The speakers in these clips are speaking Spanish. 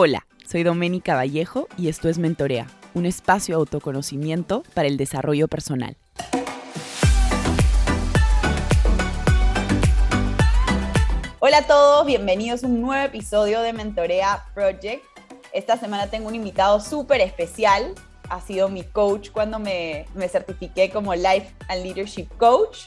Hola, soy Doménica Vallejo y esto es Mentorea, un espacio de autoconocimiento para el desarrollo personal. Hola a todos, bienvenidos a un nuevo episodio de Mentorea Project. Esta semana tengo un invitado súper especial. Ha sido mi coach cuando me, me certifiqué como Life and Leadership Coach.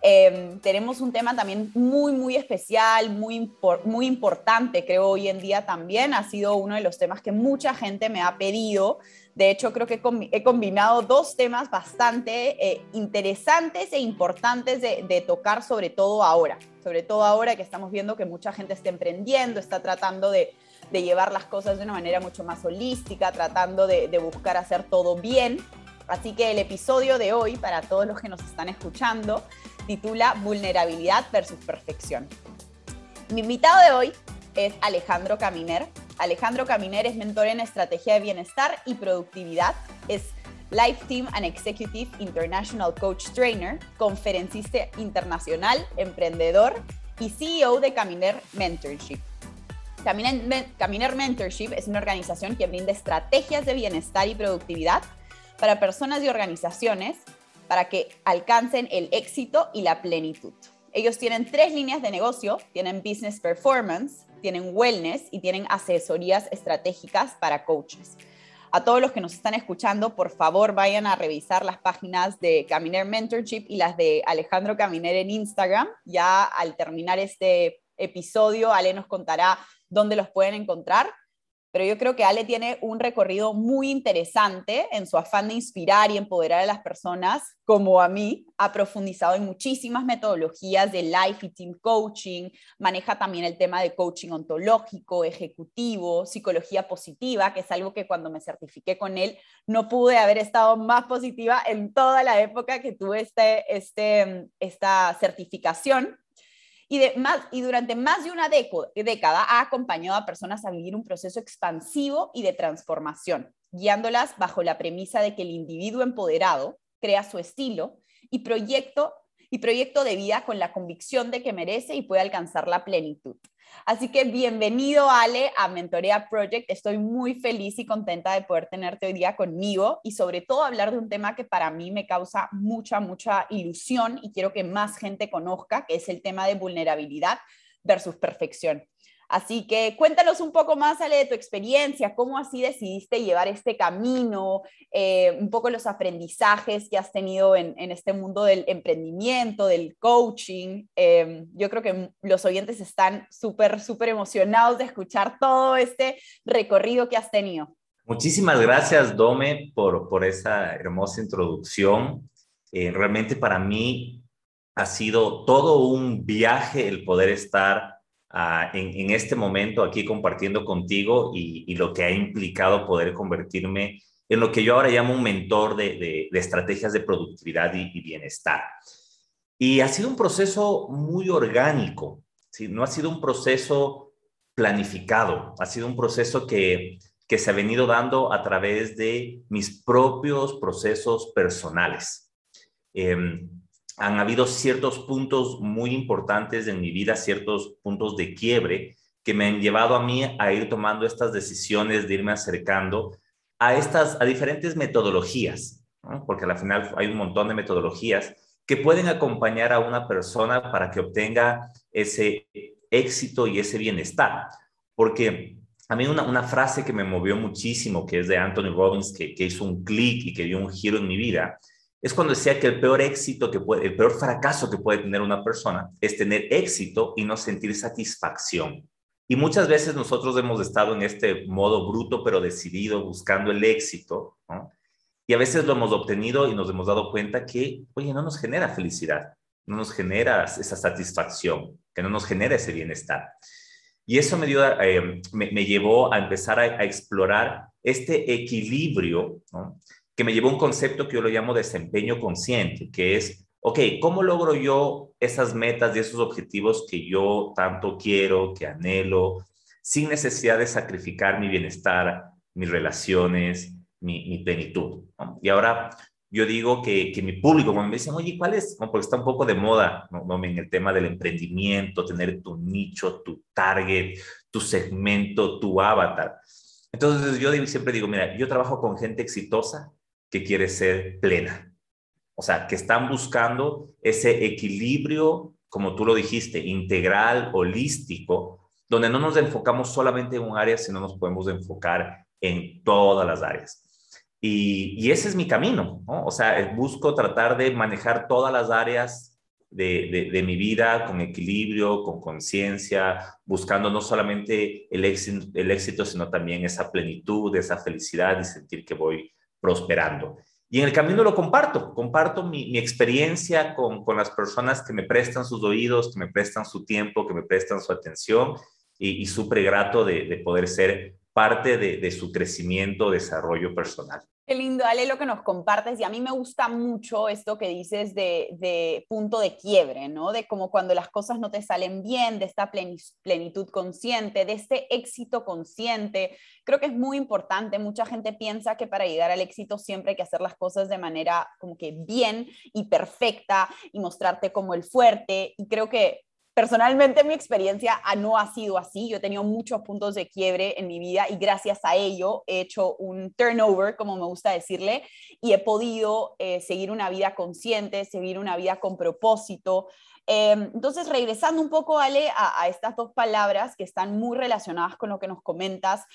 Em, tenemos un tema también muy, muy especial, muy, muy importante, creo, hoy en día también. Ha sido uno de los temas que mucha gente me ha pedido. De hecho, creo que he combinado dos temas bastante eh, interesantes e importantes de, tocar, sobre todo ahora. Sobre todo ahora que estamos viendo que mucha gente está emprendiendo, está tratando de, llevar las cosas de una manera mucho más holística, tratando de, de buscar hacer todo bien. Así que el episodio de hoy, para todos los que nos están escuchando, titula Vulnerabilidad versus Perfección. Mi invitado de hoy es Alejandro Caminer. Alejandro Caminer es mentor en estrategia de bienestar y productividad. Es Life Team and Executive International Coach Trainer, conferencista internacional, emprendedor y CEO de Caminer Mentorship. Caminer Mentorship es una organización que brinda estrategias de bienestar y productividad para personas y organizaciones para que alcancen el éxito y la plenitud. Ellos tienen tres líneas de negocio, tienen business performance, tienen wellness y tienen asesorías estratégicas para coaches. A todos los que nos están escuchando, por favor vayan a revisar las páginas de Caminer Mentorship y las de Alejandro Caminer en Instagram. Ya al terminar este episodio, Ale nos contará dónde los pueden encontrar pero yo creo que Ale tiene un recorrido muy interesante en su afán de inspirar y empoderar a las personas, como a mí, ha profundizado en muchísimas metodologías de life y team coaching, maneja también el tema de coaching ontológico, ejecutivo, psicología positiva, que es algo que cuando me certifiqué con él no pude haber estado más positiva en toda la época que tuve este, este, esta certificación y, durante más de una década ha acompañado a personas a vivir un proceso expansivo y de transformación, guiándolas bajo la premisa de que el individuo empoderado crea su estilo y proyecto, y proyecto de vida con la convicción de que merece y puede alcanzar la plenitud. Así que bienvenido, Ale, a Mentorea Project. Estoy muy feliz y contenta de poder tenerte hoy día conmigo y sobre todo hablar de un tema que para mí me causa mucha, mucha ilusión y quiero que más gente conozca, que es el tema de vulnerabilidad versus perfección. Así que cuéntanos un poco más, Ale, de tu experiencia, cómo así decidiste llevar este camino, eh, un poco los aprendizajes que has tenido en, este mundo del emprendimiento, del coaching. Eh, yo creo que los oyentes están súper, súper emocionados de escuchar todo este recorrido que has tenido. Muchísimas gracias, Dome, por, por esa hermosa introducción. Eh, realmente para mí ha sido todo un viaje el poder estar en, este momento aquí compartiendo contigo y, lo que ha implicado poder convertirme en lo que yo ahora llamo un mentor de, estrategias de productividad y, bienestar. Y ha sido un proceso muy orgánico, ¿sí? no ha sido un proceso planificado, ha sido un proceso que, que se ha venido dando a través de mis propios procesos personales. Eh, han habido ciertos puntos muy importantes en mi vida, ciertos puntos de quiebre que me han llevado a mí a ir tomando estas decisiones de irme acercando a estas, a diferentes metodologías, porque al final hay un montón de metodologías que pueden acompañar a una persona para que obtenga ese éxito y ese bienestar. Porque a mí una, frase que me movió muchísimo, que es de Anthony Robbins, que, que hizo un clic y que dio un giro en mi vida, es cuando decía que el peor éxito que puede, el peor fracaso que puede tener una persona es tener éxito y no sentir satisfacción. Y muchas veces nosotros hemos estado en este modo bruto pero decidido buscando el éxito, Y a veces lo hemos obtenido y nos hemos dado cuenta que, oye, no nos genera felicidad, no nos genera esa satisfacción, que no nos genera ese bienestar. Y eso me, dio, eh, me, llevó a empezar a, a explorar este equilibrio, ¿no? Que me llevó a un concepto que yo lo llamo desempeño consciente, que es, ok, ¿cómo logro yo esas metas y esos objetivos que yo tanto quiero, que anhelo, sin necesidad de sacrificar mi bienestar, mis relaciones, mi, plenitud? Y ahora yo digo que, que, mi público, cuando me dicen, oye, ¿cuál es? porque está un poco de moda ¿no? en el tema del emprendimiento, tener tu nicho, tu target, tu segmento, tu avatar. Entonces yo siempre digo, mira, yo trabajo con gente exitosa que quiere ser plena. O sea, que están buscando ese equilibrio, como tú lo dijiste, integral, holístico, donde no nos enfocamos solamente en un área, sino nos podemos enfocar en todas las áreas. Y, ese es mi camino, ¿no? O sea, busco tratar de manejar todas las áreas de, mi vida con equilibrio, con conciencia, buscando no solamente el éxito, sino también esa plenitud, esa felicidad y sentir que voy prosperando. Y en el camino lo comparto, comparto mi, mi experiencia con, con, las personas que me prestan sus oídos, que me prestan su tiempo, que me prestan su atención y, y súper grato de, de poder ser parte de, de su crecimiento, desarrollo personal. Qué lindo, Ale, lo que nos compartes. Y a mí me gusta mucho esto que dices de, de, punto de quiebre, ¿no? De como cuando las cosas no te salen bien, de esta plenitud consciente, de este éxito consciente. Creo que es muy importante. Mucha gente piensa que para llegar al éxito siempre hay que hacer las cosas de manera como que bien y perfecta y mostrarte como el fuerte. Y creo que personalmente mi experiencia no ha sido así. Yo he tenido muchos puntos de quiebre en mi vida y gracias a ello he hecho un turnover, como me gusta decirle, y he podido eh, seguir una vida consciente, seguir una vida con propósito. Em, entonces, regresando un poco, Ale, a, a estas dos palabras que están muy relacionadas con lo que nos comentas,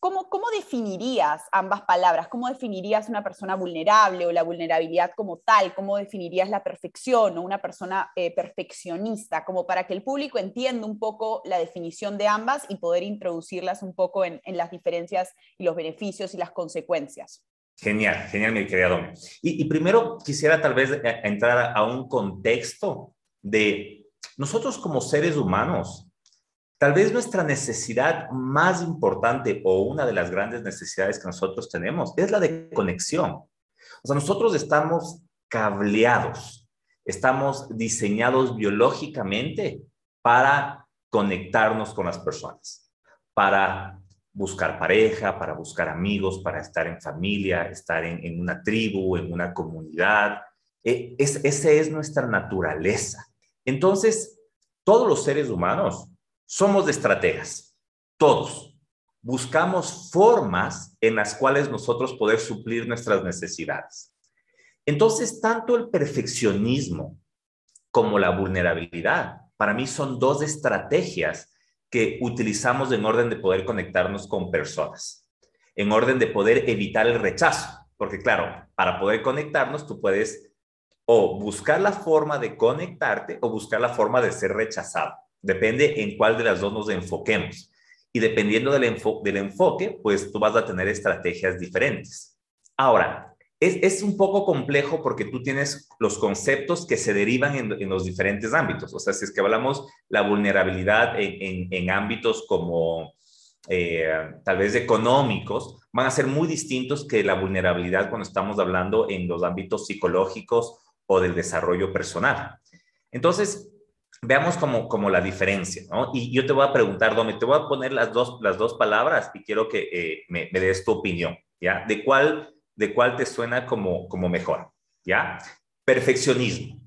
cómo, ¿Cómo definirías ambas palabras? ¿Cómo definirías una persona vulnerable o la vulnerabilidad como tal? ¿Cómo definirías la perfección o una persona eh, perfeccionista? Como para que el público entienda un poco la definición de ambas y poder introducirlas un poco en, las diferencias y los beneficios y las consecuencias. Genial, genial, mi querida y primero quisiera tal vez eh, entrar a un contexto de nosotros como seres humanos Tal vez nuestra necesidad más importante o una de las grandes necesidades que nosotros tenemos es la de conexión. O sea, nosotros estamos cableados, estamos diseñados biológicamente para conectarnos con las personas, para buscar pareja, para buscar amigos, para estar en familia, estar en, una tribu, en una comunidad. E, es, esa es nuestra naturaleza. Entonces, todos los seres humanos somos de estrategas, todos. Buscamos formas en las cuales nosotros poder suplir nuestras necesidades. Entonces, tanto el perfeccionismo como la vulnerabilidad, para mí son dos estrategias que utilizamos en orden de poder conectarnos con personas, en orden de poder evitar el rechazo, porque claro, para poder conectarnos tú puedes o buscar la forma de conectarte o buscar la forma de ser rechazado. Depende en cuál de las dos nos enfoquemos. Y dependiendo del, del enfoque, pues tú vas a tener estrategias diferentes. Ahora, es, es, un poco complejo porque tú tienes los conceptos que se derivan en, en los diferentes ámbitos. O sea, si es que hablamos la vulnerabilidad en, en, ámbitos como eh, tal vez económicos, van a ser muy distintos que la vulnerabilidad cuando estamos hablando en los ámbitos psicológicos o del desarrollo personal. Entonces, veamos como, como la diferencia, ¿no? Y yo te voy a preguntar, Domi, te voy a poner las dos, las dos palabras y quiero que eh, me, des tu opinión, ¿ya? ¿De cuál, de cuál te suena como, como mejor, ¿ya? Perfeccionismo,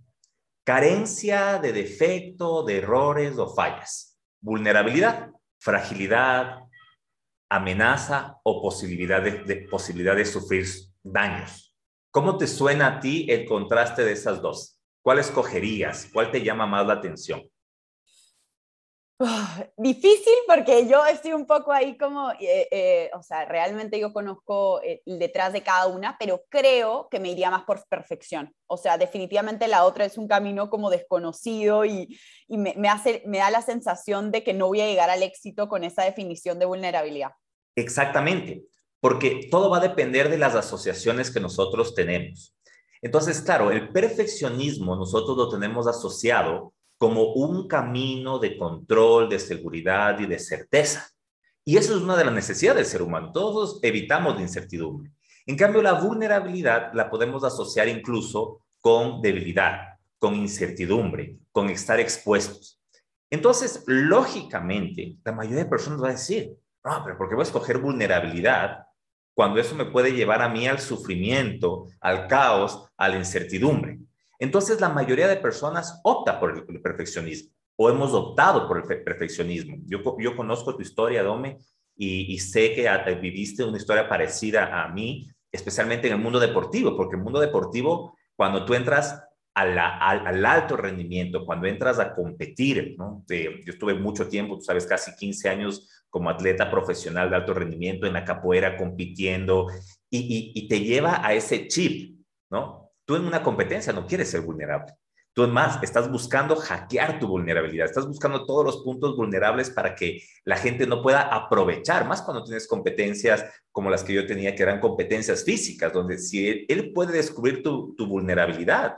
carencia de defecto, de errores o fallas, vulnerabilidad, fragilidad, amenaza o posibilidad de, de, posibilidad de sufrir daños. ¿Cómo te suena a ti el contraste de esas dos? ¿Cuál escogerías? ¿Cuál te llama más la atención? difícil porque yo estoy un poco ahí como, eh, eh, o sea, realmente yo conozco eh, detrás de cada una, pero creo que me iría más por perfección. O sea, definitivamente la otra es un camino como desconocido y, y me, me, hace, me da la sensación de que no voy a llegar al éxito con esa definición de vulnerabilidad. Exactamente, porque todo va a depender de las asociaciones que nosotros tenemos. Entonces, claro, el perfeccionismo nosotros lo tenemos asociado como un camino de control, de seguridad y de certeza. Y eso es una de las necesidades del ser humano. Todos evitamos la incertidumbre. En cambio, la vulnerabilidad la podemos asociar incluso con debilidad, con incertidumbre, con estar expuestos. Entonces, lógicamente, la mayoría de personas va a decir, no, pero ¿por qué voy a escoger vulnerabilidad cuando eso me puede llevar a mí al sufrimiento, al caos, a la incertidumbre. Entonces, la mayoría de personas opta por el perfeccionismo. o hemos optado por el perfeccionismo. Yo, conozco tu historia, Dome, y, sé que viviste una historia parecida a mí, especialmente en el mundo deportivo, porque el mundo deportivo, cuando tú entras al, al, alto rendimiento, cuando entras a competir, ¿no? yo estuve mucho tiempo, tú sabes, casi 15 años como atleta profesional de alto rendimiento en la capoeira compitiendo y, y te lleva a ese chip, ¿no? Tú en una competencia no quieres ser vulnerable. Tú más, estás buscando hackear tu vulnerabilidad, estás buscando todos los puntos vulnerables para que la gente no pueda aprovechar, más cuando tienes competencias como las que yo tenía, que eran competencias físicas, donde si él, puede descubrir tu, tu vulnerabilidad,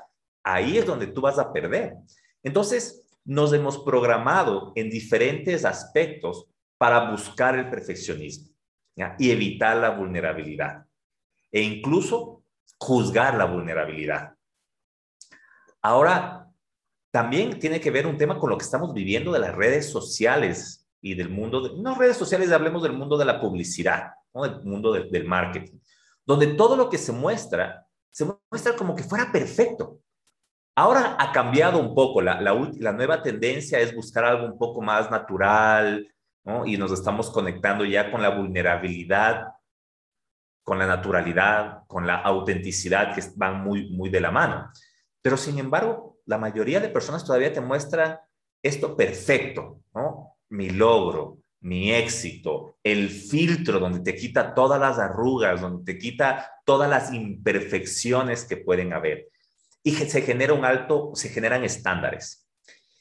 ahí es donde tú vas a perder. Entonces, nos hemos programado en diferentes aspectos para buscar el perfeccionismo y evitar la vulnerabilidad e incluso juzgar la vulnerabilidad. Ahora, también tiene que ver un tema con lo que estamos viviendo de las redes sociales y del mundo, de, no redes sociales, hablemos del mundo de la publicidad, del mundo del marketing, donde todo lo que se muestra, se muestra como que fuera perfecto. Ahora ha cambiado un poco, la, la, nueva tendencia es buscar algo un poco más natural, y nos estamos conectando ya con la vulnerabilidad, con la naturalidad, con la autenticidad que van muy, muy de la mano. Pero sin embargo, la mayoría de personas todavía te muestran esto perfecto, ¿no? Mi logro, mi éxito, el filtro donde te quita todas las arrugas, donde te quita todas las imperfecciones que pueden haber. Y se genera un alto, se generan estándares.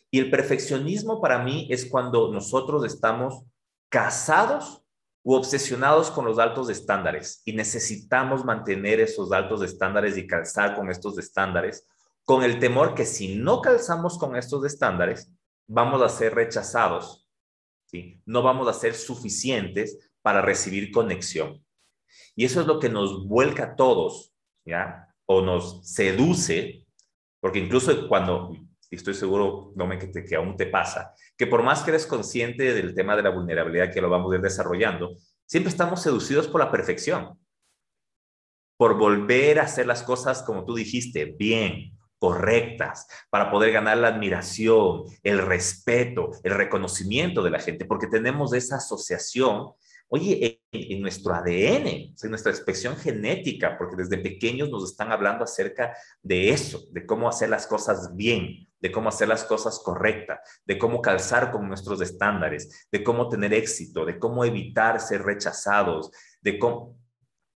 Y el perfeccionismo para mí es cuando nosotros estamos casados u obsesionados con los altos estándares y necesitamos mantener esos altos estándares y calzar con estos estándares con el temor que si no calzamos con estos estándares, vamos a ser rechazados, ¿sí? no vamos a ser suficientes para recibir conexión. Y eso es lo que nos vuelca a todos, ¿ya? O nos seduce, porque incluso cuando, estoy seguro, no me que, que aún te pasa, que por más que eres consciente del tema de la vulnerabilidad que lo vamos desarrollando, siempre estamos seducidos por la perfección, por volver a hacer las cosas como tú dijiste, bien, correctas para poder ganar la admiración, el respeto, el reconocimiento de la gente, porque tenemos esa asociación, oye, en, nuestro ADN, en nuestra expresión genética, porque desde pequeños nos están hablando acerca de eso, de cómo hacer las cosas bien, de cómo hacer las cosas correctas, de cómo calzar con nuestros estándares, de cómo tener éxito, de cómo evitar ser rechazados, de cómo...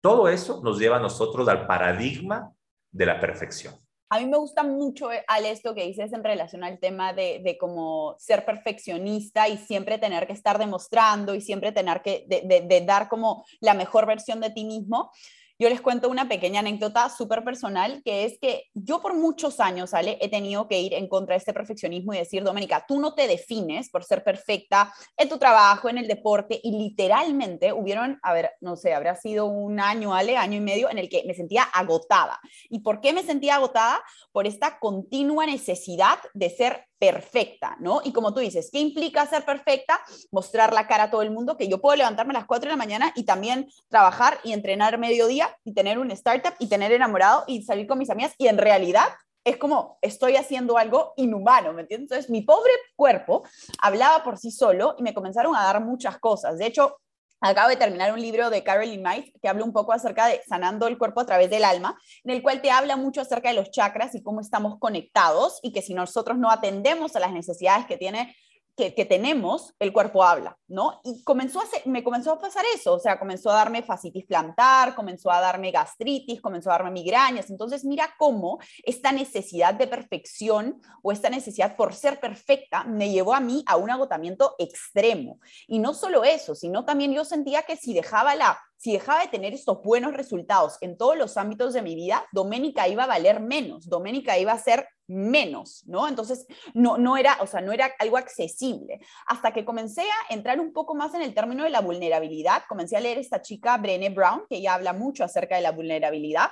Todo eso nos lleva a nosotros al paradigma de la perfección. A mí me gusta mucho, eh, Ale, esto que dices en relación al tema de, de cómo ser perfeccionista y siempre tener que estar demostrando y siempre tener que de, dar como la mejor versión de ti mismo. Yo les cuento una pequeña anécdota súper personal, que es que yo por muchos años, Ale, he tenido que ir en contra de este perfeccionismo y decir, Doménica, tú no te defines por ser perfecta en tu trabajo, en el deporte, y literalmente hubieron, a ver, no sé, habrá sido un año, Ale, año y medio, en el que me sentía agotada. ¿Y por qué me sentía agotada? Por esta continua necesidad de ser perfecta, ¿no? Y como tú dices, ¿qué implica ser perfecta? Mostrar la cara a todo el mundo, que yo puedo levantarme a las 4 de la mañana y también trabajar y entrenar mediodía y tener un startup y tener enamorado y salir con mis amigas y en realidad es como estoy haciendo algo inhumano, ¿me entiendes? Entonces mi pobre cuerpo hablaba por sí solo y me comenzaron a dar muchas cosas. De hecho, Acabo de terminar un libro de Caroline Knight que habla un poco acerca de sanando el cuerpo a través del alma, en el cual te habla mucho acerca de los chakras y cómo estamos conectados y que si nosotros no atendemos a las necesidades que tiene que, tenemos, el cuerpo habla, ¿no? Y comenzó a me comenzó a pasar eso, o sea, comenzó a darme fascitis plantar, comenzó a darme gastritis, comenzó a darme migrañas. Entonces, mira cómo esta necesidad de perfección o esta necesidad por ser perfecta me llevó a mí a un agotamiento extremo. Y no solo eso, sino también yo sentía que si dejaba la si dejaba de tener estos buenos resultados en todos los ámbitos de mi vida, Doménica iba a valer menos, Doménica iba a ser menos, ¿no? Entonces, no, no era, o sea, no era algo accesible. Hasta que comencé a entrar un poco más en el término de la vulnerabilidad, comencé a leer esta chica, Brené Brown, que ella habla mucho acerca de la vulnerabilidad,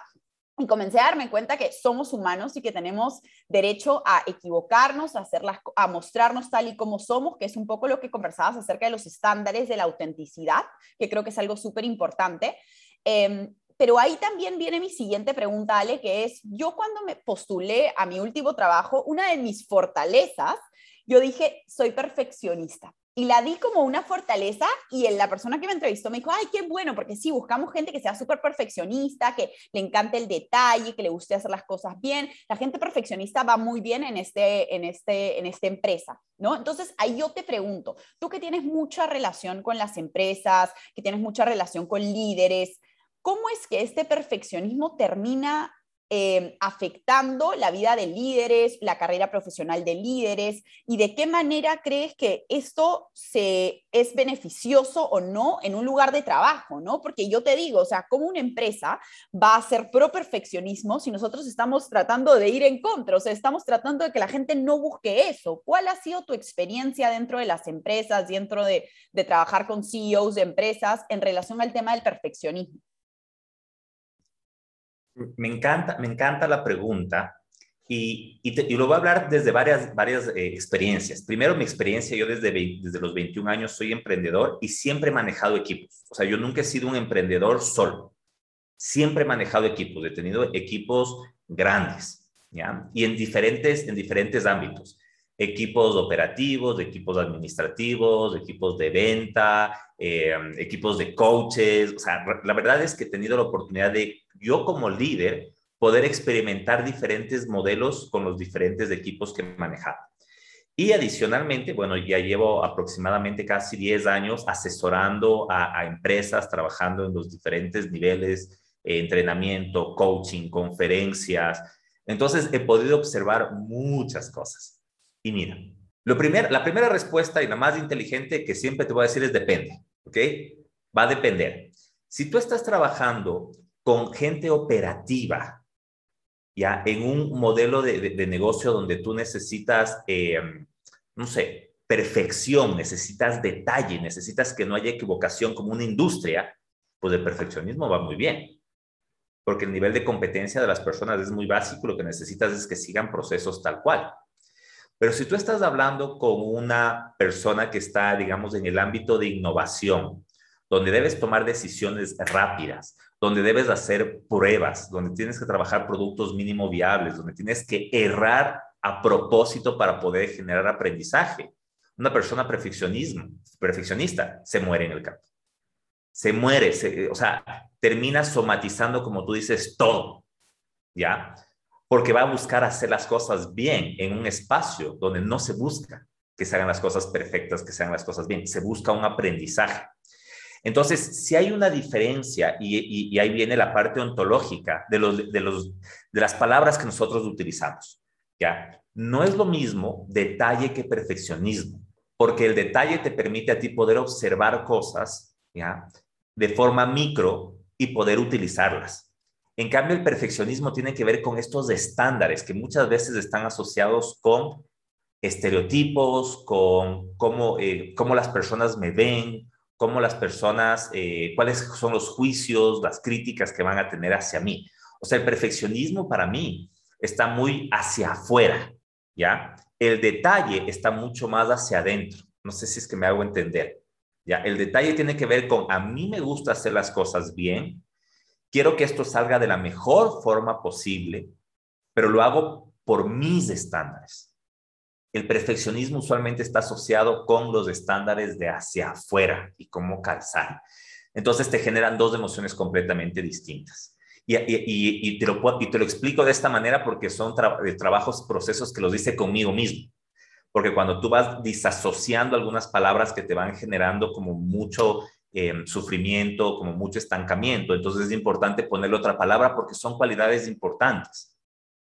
y comencé a darme cuenta que somos humanos y que tenemos derecho a equivocarnos, a, hacerlas, a mostrarnos tal y como somos, que es un poco lo que conversabas acerca de los estándares de la autenticidad, que creo que es algo súper importante. Em, pero ahí también viene mi siguiente pregunta, Ale, que es, yo cuando me postulé a mi último trabajo, una de mis fortalezas yo dije, soy perfeccionista. Y la di como una fortaleza y la persona que me entrevistó me dijo, ay, qué bueno, porque sí, buscamos gente que sea súper perfeccionista, que le encante el detalle, que le guste hacer las cosas bien. La gente perfeccionista va muy bien en, este, en, este, en esta empresa, ¿no? Entonces, ahí yo te pregunto, tú que tienes mucha relación con las empresas, que tienes mucha relación con líderes, ¿cómo es que este perfeccionismo termina eh, afectando la vida de líderes, la carrera profesional de líderes y de qué manera crees que esto se, es beneficioso o no en un lugar de trabajo, ¿no? Porque yo te digo, o sea, ¿cómo una empresa va a ser pro perfeccionismo si nosotros estamos tratando de ir en contra? O sea, estamos tratando de que la gente no busque eso. ¿Cuál ha sido tu experiencia dentro de las empresas, dentro de, de trabajar con CEOs de empresas en relación al tema del perfeccionismo? Me encanta, me encanta la pregunta y, y, lo voy a hablar desde varias, varias eh, experiencias. Primero, mi experiencia, yo desde, desde los 21 años soy emprendedor y siempre he manejado equipos. O sea, yo nunca he sido un emprendedor solo. Siempre he manejado equipos, he tenido equipos grandes, ¿ya? Y en diferentes, en diferentes ámbitos equipos operativos, equipos administrativos, equipos de venta, eh, equipos de coaches. O sea, la verdad es que he tenido la oportunidad de, yo como líder, poder experimentar diferentes modelos con los diferentes equipos que he manejado. Y adicionalmente, bueno, ya llevo aproximadamente casi 10 años asesorando a, empresas, trabajando en los diferentes niveles, eh, entrenamiento, coaching, conferencias. Entonces, he podido observar muchas cosas. Y mira, lo primer, la primera respuesta y la más inteligente que siempre te voy a decir es depende, ¿ok? Va a depender. Si tú estás trabajando con gente operativa, ya en un modelo de, negocio donde tú necesitas, eh, no sé, perfección, necesitas detalle, necesitas que no haya equivocación como una industria, pues el perfeccionismo va muy bien. Porque el nivel de competencia de las personas es muy básico, lo que necesitas es que sigan procesos tal cual. Pero si tú estás hablando con una persona que está, digamos, en el ámbito de innovación, donde debes tomar decisiones rápidas, donde debes hacer pruebas, donde tienes que trabajar productos mínimo viables, donde tienes que errar a propósito para poder generar aprendizaje. Una persona perfeccionismo, perfeccionista se muere en el campo. Se muere, o sea, termina somatizando, como tú dices, todo. ¿Ya? Porque va a buscar hacer las cosas bien en un espacio donde no se busca que se hagan las cosas perfectas, que se hagan las cosas bien, se busca un aprendizaje. Entonces, si hay una diferencia, y, ahí viene la parte ontológica de, los, de, los, de las palabras que nosotros utilizamos, ¿ya? No es lo mismo detalle que perfeccionismo, porque el detalle te permite a ti poder observar cosas, ¿ya? De forma micro y poder utilizarlas. En cambio, el perfeccionismo tiene que ver con estos estándares que muchas veces están asociados con estereotipos, con cómo, eh, cómo las personas me ven, cómo las personas, eh, cuáles son los juicios, las críticas que van a tener hacia mí. O sea, el perfeccionismo para mí está muy hacia afuera, ¿ya? El detalle está mucho más hacia adentro. No sé si es que me hago entender. ¿ya? El detalle tiene que ver con, a mí me gusta hacer las cosas bien, quiero que esto salga de la mejor forma posible, pero lo hago por mis estándares. El perfeccionismo usualmente está asociado con los estándares de hacia afuera y cómo calzar. Entonces te generan dos emociones completamente distintas. Y, te, lo, te, lo, explico de esta manera porque son eh, trabajos, procesos que los dice conmigo mismo. Porque cuando tú vas disasociando algunas palabras que te van generando como mucho Em, sufrimiento, como mucho estancamiento. Entonces es importante ponerle otra palabra porque son cualidades importantes.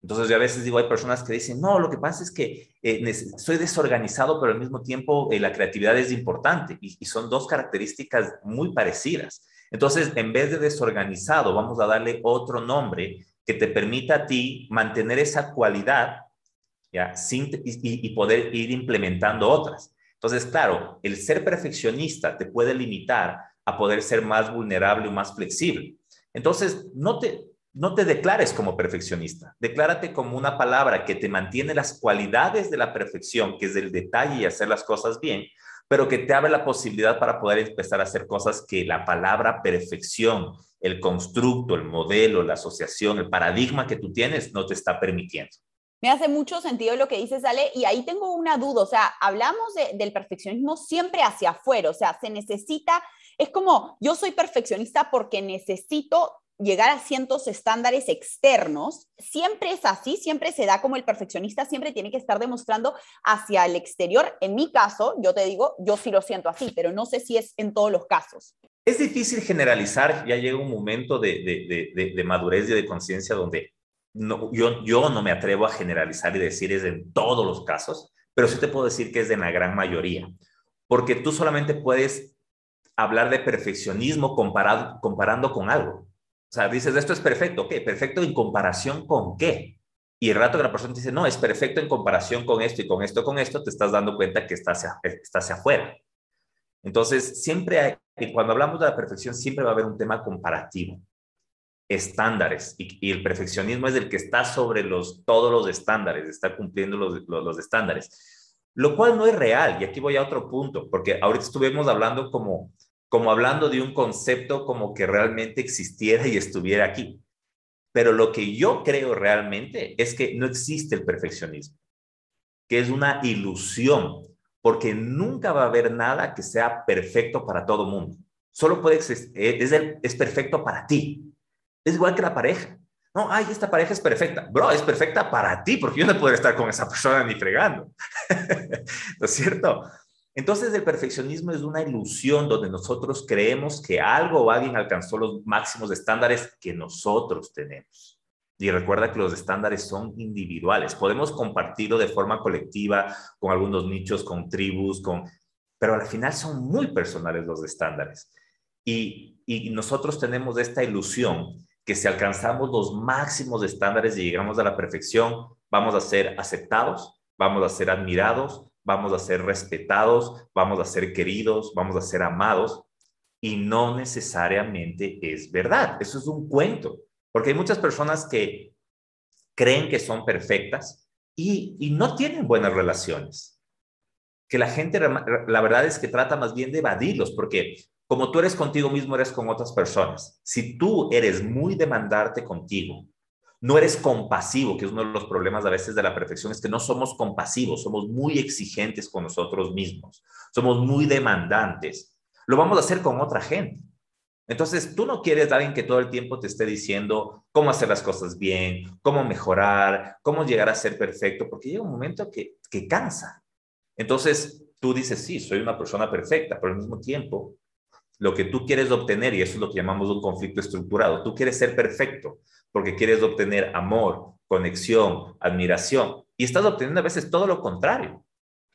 Entonces yo a veces digo, hay personas que dicen, no, lo que pasa es que eh, soy desorganizado, pero al mismo tiempo eh, la creatividad es importante y, son dos características muy parecidas. Entonces, en vez de desorganizado, vamos a darle otro nombre que te permita a ti mantener esa cualidad ¿ya? Sin, y, poder ir implementando otras. Entonces, claro, el ser perfeccionista te puede limitar a poder ser más vulnerable o más flexible. Entonces, no te, no te declares como perfeccionista, declárate como una palabra que te mantiene las cualidades de la perfección, que es el detalle y hacer las cosas bien, pero que te abre la posibilidad para poder empezar a hacer cosas que la palabra perfección, el constructo, el modelo, la asociación, el paradigma que tú tienes no te está permitiendo. Me hace mucho sentido lo que dices, Ale, y ahí tengo una duda, o sea, hablamos del perfeccionismo siempre hacia afuera, o sea, se necesita, es como yo soy perfeccionista porque necesito llegar a cientos estándares externos, siempre es así, siempre se da como el perfeccionista, siempre tiene que estar demostrando hacia el exterior. En mi caso, yo te digo, yo sí lo siento así, pero no sé si es en todos los casos. Es difícil generalizar, ya llega un momento de, de, de, madurez y de conciencia donde no, yo, yo no me atrevo a generalizar y decir es en todos los casos, pero sí te puedo decir que es en la gran mayoría, porque tú solamente puedes hablar de perfeccionismo comparado, comparando con algo. O sea, dices, esto es perfecto, ¿qué? ¿Perfecto en comparación con qué? Y el rato que la persona dice, no, es perfecto en comparación con esto y con esto, con esto, te estás dando cuenta que está hacia, está hacia afuera. Entonces, siempre hay, cuando hablamos de la perfección, siempre va a haber un tema comparativo, estándares, y, el perfeccionismo es el que está sobre los, todos los estándares, está cumpliendo los, los, estándares, lo cual no es real. Y aquí voy a otro punto, porque ahorita estuvimos hablando como como hablando de un concepto como que realmente existiera y estuviera aquí. Pero lo que yo creo realmente es que no existe el perfeccionismo, que es una ilusión, porque nunca va a haber nada que sea perfecto para todo mundo. Solo puede existir, es perfecto para ti. Es igual que la pareja. No, ay, esta pareja es perfecta. Bro, es perfecta para ti, porque yo no puedo estar con esa persona ni fregando. ¿No es cierto? Entonces el perfeccionismo es una ilusión donde nosotros creemos que algo o alguien alcanzó los máximos estándares que nosotros tenemos. Y recuerda que los estándares son individuales. Podemos compartirlo de forma colectiva con algunos nichos, con tribus, con... pero al final son muy personales los estándares. Y, y nosotros tenemos esta ilusión que si alcanzamos los máximos estándares y llegamos a la perfección, vamos a ser aceptados, vamos a ser admirados, vamos a ser respetados, vamos a ser queridos, vamos a ser amados, y no necesariamente es verdad. Eso es un cuento, porque hay muchas personas que creen que son perfectas y, no tienen buenas relaciones. Que la gente, la verdad es que trata más bien de evadirlos, porque como tú eres contigo mismo, eres con otras personas. Si tú eres muy demandarte contigo, no eres compasivo, que es uno de los problemas a veces de la perfección, es que no somos compasivos, somos muy exigentes con nosotros mismos, somos muy demandantes. Lo vamos a hacer con otra gente. Entonces, tú no quieres a alguien que todo el tiempo te esté diciendo cómo hacer las cosas bien, cómo mejorar, cómo llegar a ser perfecto, porque llega un momento que, que cansa. Entonces, tú dices, sí, soy una persona perfecta, pero al mismo tiempo, lo que tú quieres obtener, y eso es lo que llamamos un conflicto estructurado, tú quieres ser perfecto, porque quieres obtener amor, conexión, admiración, y estás obteniendo a veces todo lo contrario.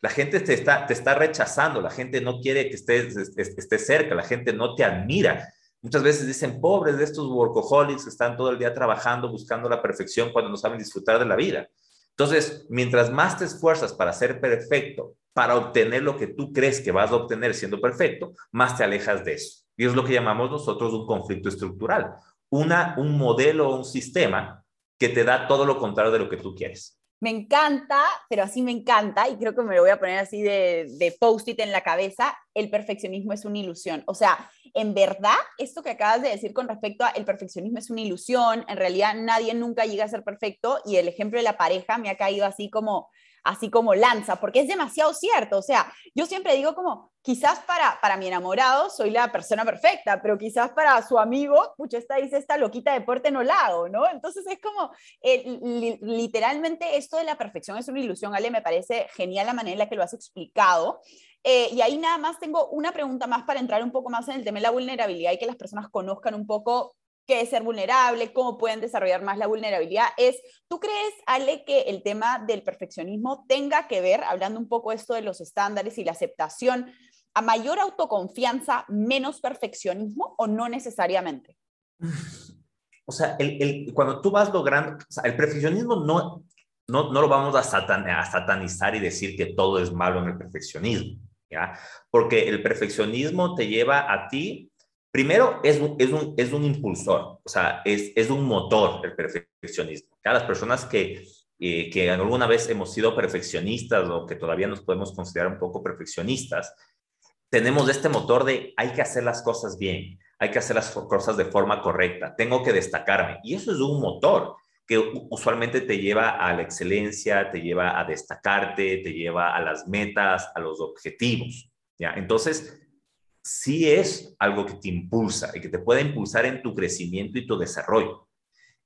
La gente te está, te está rechazando, la gente no quiere que estés, estés cerca, la gente no te admira. Muchas veces dicen, pobres de estos workaholics que están todo el día trabajando, buscando la perfección cuando no saben disfrutar de la vida. Entonces, mientras más te esfuerzas para ser perfecto, para obtener lo que tú crees que vas a obtener siendo perfecto, más te alejas de eso. Y es lo que llamamos nosotros un conflicto estructural una, un modelo o un sistema que te da todo lo contrario de lo que tú quieres. Me encanta, pero así me encanta, y creo que me lo voy a poner así de, de post-it en la cabeza, el perfeccionismo es una ilusión. O sea, en verdad, esto que acabas de decir con respecto a el perfeccionismo es una ilusión, en realidad nadie nunca llega a ser perfecto, y el ejemplo de la pareja me ha caído así como, así como lanza, porque es demasiado cierto. O sea, yo siempre digo como, quizás para, para mi enamorado soy la persona perfecta, pero quizás para su amigo, pucha, esta dice, esta loquita de deporte no la hago, ¿no? Entonces es como, eh, literalmente esto de la perfección es una ilusión, Ale, me parece genial la manera en la que lo has explicado. Eh, y ahí nada más tengo una pregunta más para entrar un poco más en el tema de la vulnerabilidad y que las personas conozcan un poco qué es ser vulnerable, cómo pueden desarrollar más la vulnerabilidad, es, ¿tú crees, Ale, que el tema del perfeccionismo tenga que ver, hablando un poco esto de los estándares y la aceptación, a mayor autoconfianza, menos perfeccionismo o no necesariamente? O sea, el, cuando tú vas logrando, el perfeccionismo no, no, no lo vamos a, a satanizar y decir que todo es malo en el perfeccionismo, ¿ya? Porque el perfeccionismo te lleva a ti Primero, es es un, es un impulsor, o sea, es, es un motor el perfeccionismo. Las personas que, eh, que alguna vez hemos sido perfeccionistas o que todavía nos podemos considerar un poco perfeccionistas, tenemos este motor de hay que hacer las cosas bien, hay que hacer las cosas de forma correcta, tengo que destacarme. Y eso es un motor que usualmente te lleva a la excelencia, te lleva a destacarte, te lleva a las metas, a los objetivos. ¿ya? Entonces, sí es algo que te impulsa y que te puede impulsar en tu crecimiento y tu desarrollo.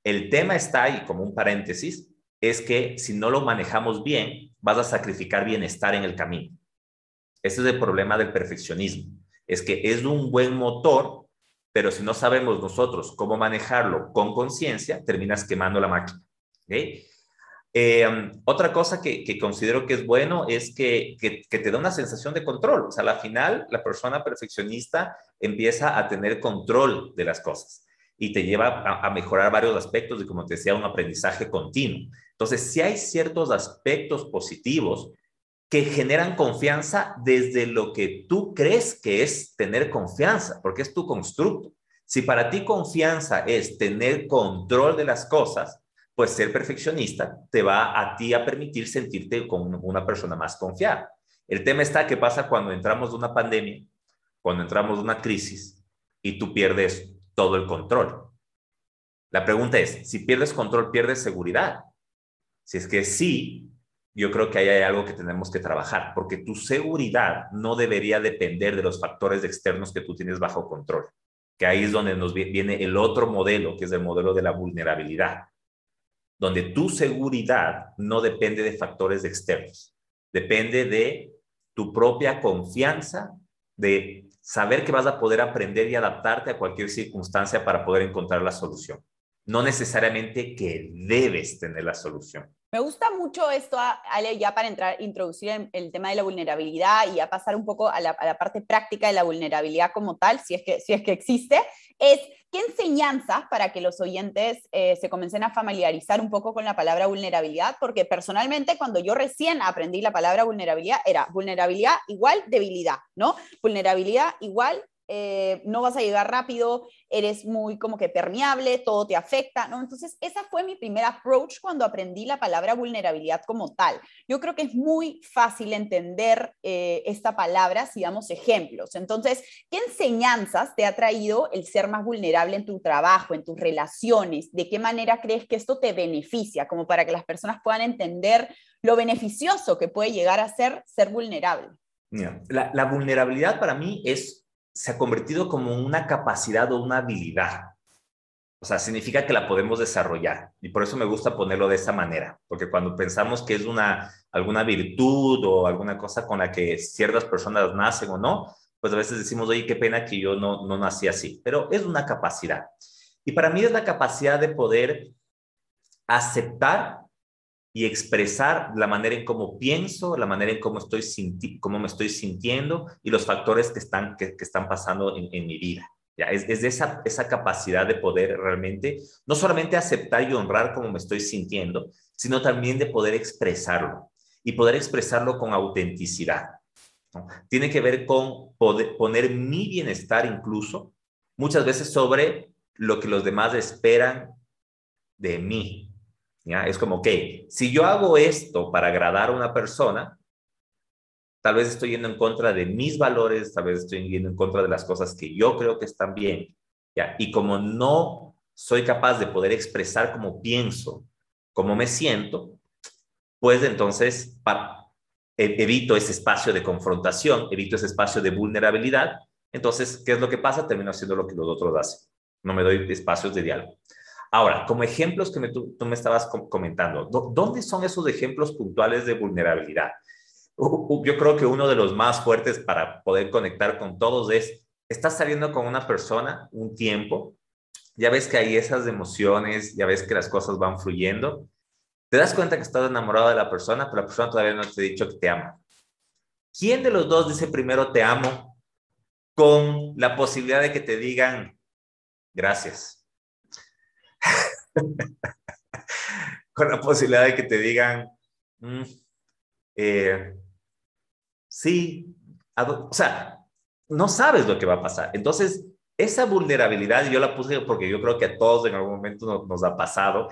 El tema está ahí, como un paréntesis, es que si no lo manejamos bien, vas a sacrificar bienestar en el camino. Ese es el problema del perfeccionismo. Es que es un buen motor, pero si no sabemos nosotros cómo manejarlo con conciencia, terminas quemando la máquina. Eh, otra cosa que, considero que es bueno es que, te da una sensación de control. O sea, al final, la persona perfeccionista empieza a tener control de las cosas y te lleva a, mejorar varios aspectos y, como te decía, un aprendizaje continuo. Entonces, si hay ciertos aspectos positivos que generan confianza desde lo que tú crees que es tener confianza, porque es tu constructo. Si para ti confianza es tener control de las cosas, pues ser perfeccionista te va a ti a permitir sentirte como una persona más confiada. El tema está que pasa cuando entramos de una pandemia, cuando entramos de una crisis y tú pierdes todo el control. La pregunta es, si pierdes control, pierdes seguridad. Si es que sí, yo creo que ahí hay algo que tenemos que trabajar, porque tu seguridad no debería depender de los factores externos que tú tienes bajo control, que ahí es donde nos viene el otro modelo, que es el modelo de la vulnerabilidad, donde tu seguridad no depende de factores externos, depende de tu propia confianza, de saber que vas a poder aprender y adaptarte a cualquier circunstancia para poder encontrar la solución no necesariamente que debes tener la solución. Me gusta mucho esto, Ale, ya para entrar, introducir el, tema de la vulnerabilidad y a pasar un poco a la, parte práctica de la vulnerabilidad como tal, si es que, si es que existe, es qué enseñanzas para que los oyentes eh, se comiencen a familiarizar un poco con la palabra vulnerabilidad, porque personalmente cuando yo recién aprendí la palabra vulnerabilidad era vulnerabilidad igual debilidad, ¿no? Vulnerabilidad igual eh, no vas a llegar rápido, eres muy como que permeable, todo te afecta, ¿no? Entonces, esa fue mi primer approach cuando aprendí la palabra vulnerabilidad como tal. Yo creo que es muy fácil entender eh, esta palabra si damos ejemplos. Entonces, ¿qué enseñanzas te ha traído el ser más vulnerable en tu trabajo, en tus relaciones? ¿De qué manera crees que esto te beneficia? Como para que las personas puedan entender lo beneficioso que puede llegar a ser ser vulnerable. la vulnerabilidad para mí es se ha convertido como una capacidad o una habilidad. O sea, significa que la podemos desarrollar. Y por eso me gusta ponerlo de esa manera, porque cuando pensamos que es una, alguna virtud o alguna cosa con la que ciertas personas nacen o no, pues a veces decimos, oye, qué pena que yo no, no nací así, pero es una capacidad. Y para mí es la capacidad de poder aceptar y expresar la manera en cómo pienso, la manera en cómo, estoy cómo me estoy sintiendo y los factores que están, que, están pasando en, mi vida. ¿ya? Es, es esa, esa capacidad de poder realmente, no solamente aceptar y honrar cómo me estoy sintiendo, sino también de poder expresarlo y poder expresarlo con autenticidad. Tiene que ver con poner mi bienestar incluso muchas veces sobre lo que los demás esperan de mí, es como, ok, si yo hago esto para agradar a una persona, tal vez estoy yendo en contra de mis valores, tal vez estoy yendo en contra de las cosas que yo creo que están bien. Y como no soy capaz de poder expresar cómo pienso, cómo me siento, pues entonces e, evito ese espacio de confrontación, evito ese espacio de vulnerabilidad. Entonces, ¿qué es lo que pasa? Termino haciendo lo que los otros hacen. No me doy espacios de diálogo. Ahora, como ejemplos que tú, me estabas comentando, ¿dónde son esos ejemplos puntuales de vulnerabilidad? Yo creo que uno de los más fuertes para poder conectar con todos es, estás saliendo con una persona un tiempo, ya ves que hay esas emociones, ya ves que las cosas van fluyendo, te das cuenta que estás enamorado de la persona, pero la persona todavía no te ha dicho que te ama. ¿Quién de los dos dice primero te amo con la posibilidad de que te digan gracias? con la posibilidad de que te digan, mm, eh, sí, o sea, no sabes lo que va a pasar. Entonces, esa vulnerabilidad yo la puse porque yo creo que a todos en algún momento nos, ha pasado.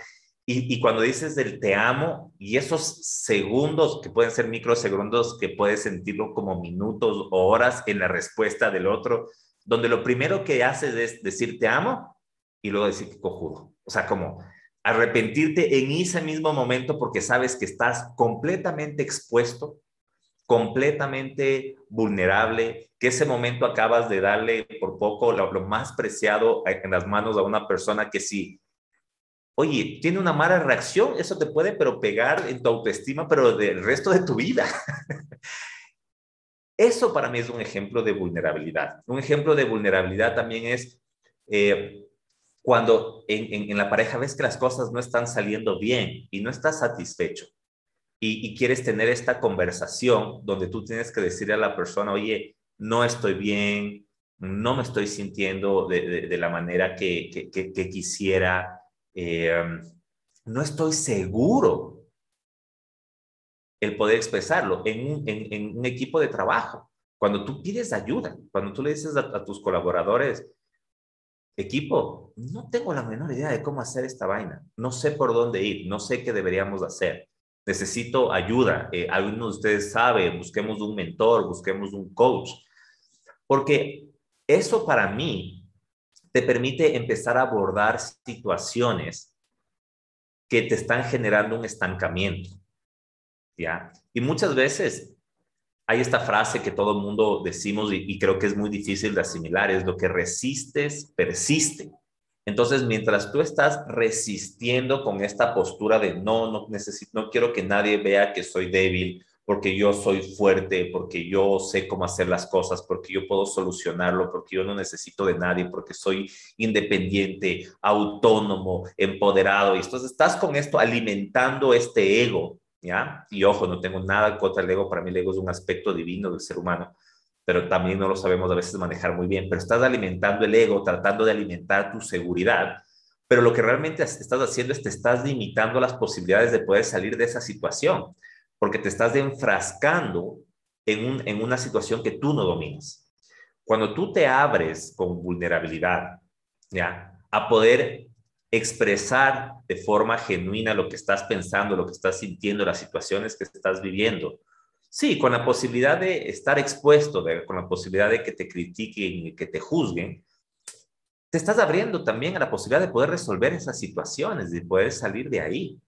Y, y, cuando dices del te amo y esos segundos que pueden ser microsegundos que puedes sentirlo como minutos o horas en la respuesta del otro, donde lo primero que haces es decir te amo y luego decir que cojudo. O sea, como arrepentirte en ese mismo momento porque sabes que estás completamente expuesto, completamente vulnerable, que ese momento acabas de darle por poco lo, más preciado en las manos a una persona que si, oye, tiene una mala reacción, eso te puede pero pegar en tu autoestima, pero del resto de tu vida. Eso para mí es un ejemplo de vulnerabilidad. Un ejemplo de vulnerabilidad también es eh, cuando en, la pareja ves que las cosas no están saliendo bien y no estás satisfecho y, quieres tener esta conversación donde tú tienes que decirle a la persona, oye, no estoy bien, no me estoy sintiendo de, la manera que, quisiera, eh, no estoy seguro el poder expresarlo en un, equipo de trabajo. Cuando tú pides ayuda, cuando tú le dices a, tus colaboradores, equipo, no tengo la menor idea de cómo hacer esta vaina, no sé por dónde ir, no sé qué deberíamos hacer, necesito ayuda, eh, alguno de ustedes sabe, busquemos un mentor, busquemos un coach, porque eso para mí te permite empezar a abordar situaciones que te están generando un estancamiento. Y muchas veces hay esta frase que todo el mundo decimos y, creo que es muy difícil de asimilar, es lo que resistes, persiste. Entonces, mientras tú estás resistiendo con esta postura de no, no necesito, no quiero que nadie vea que soy débil, porque yo soy fuerte, porque yo sé cómo hacer las cosas, porque yo puedo solucionarlo, porque yo no necesito de nadie, porque soy independiente, autónomo, empoderado. Y entonces estás con esto alimentando este ego ¿ya? Y ojo, no tengo nada contra el ego, para mí el ego es un aspecto divino del ser humano, pero también no lo sabemos a veces manejar muy bien, pero estás alimentando el ego, tratando de alimentar tu seguridad, pero lo que realmente estás haciendo es te estás limitando las posibilidades de poder salir de esa situación, porque te estás enfrascando en, en una situación que tú no dominas. Cuando tú te abres con vulnerabilidad, ¿ya? A poder expresar de forma genuina lo que estás pensando, lo que estás sintiendo, las situaciones que estás viviendo. Sí, con la posibilidad de estar expuesto, con la posibilidad de que te critiquen y que te juzguen, te estás abriendo también a la posibilidad de poder resolver esas situaciones, de poder salir de ahí.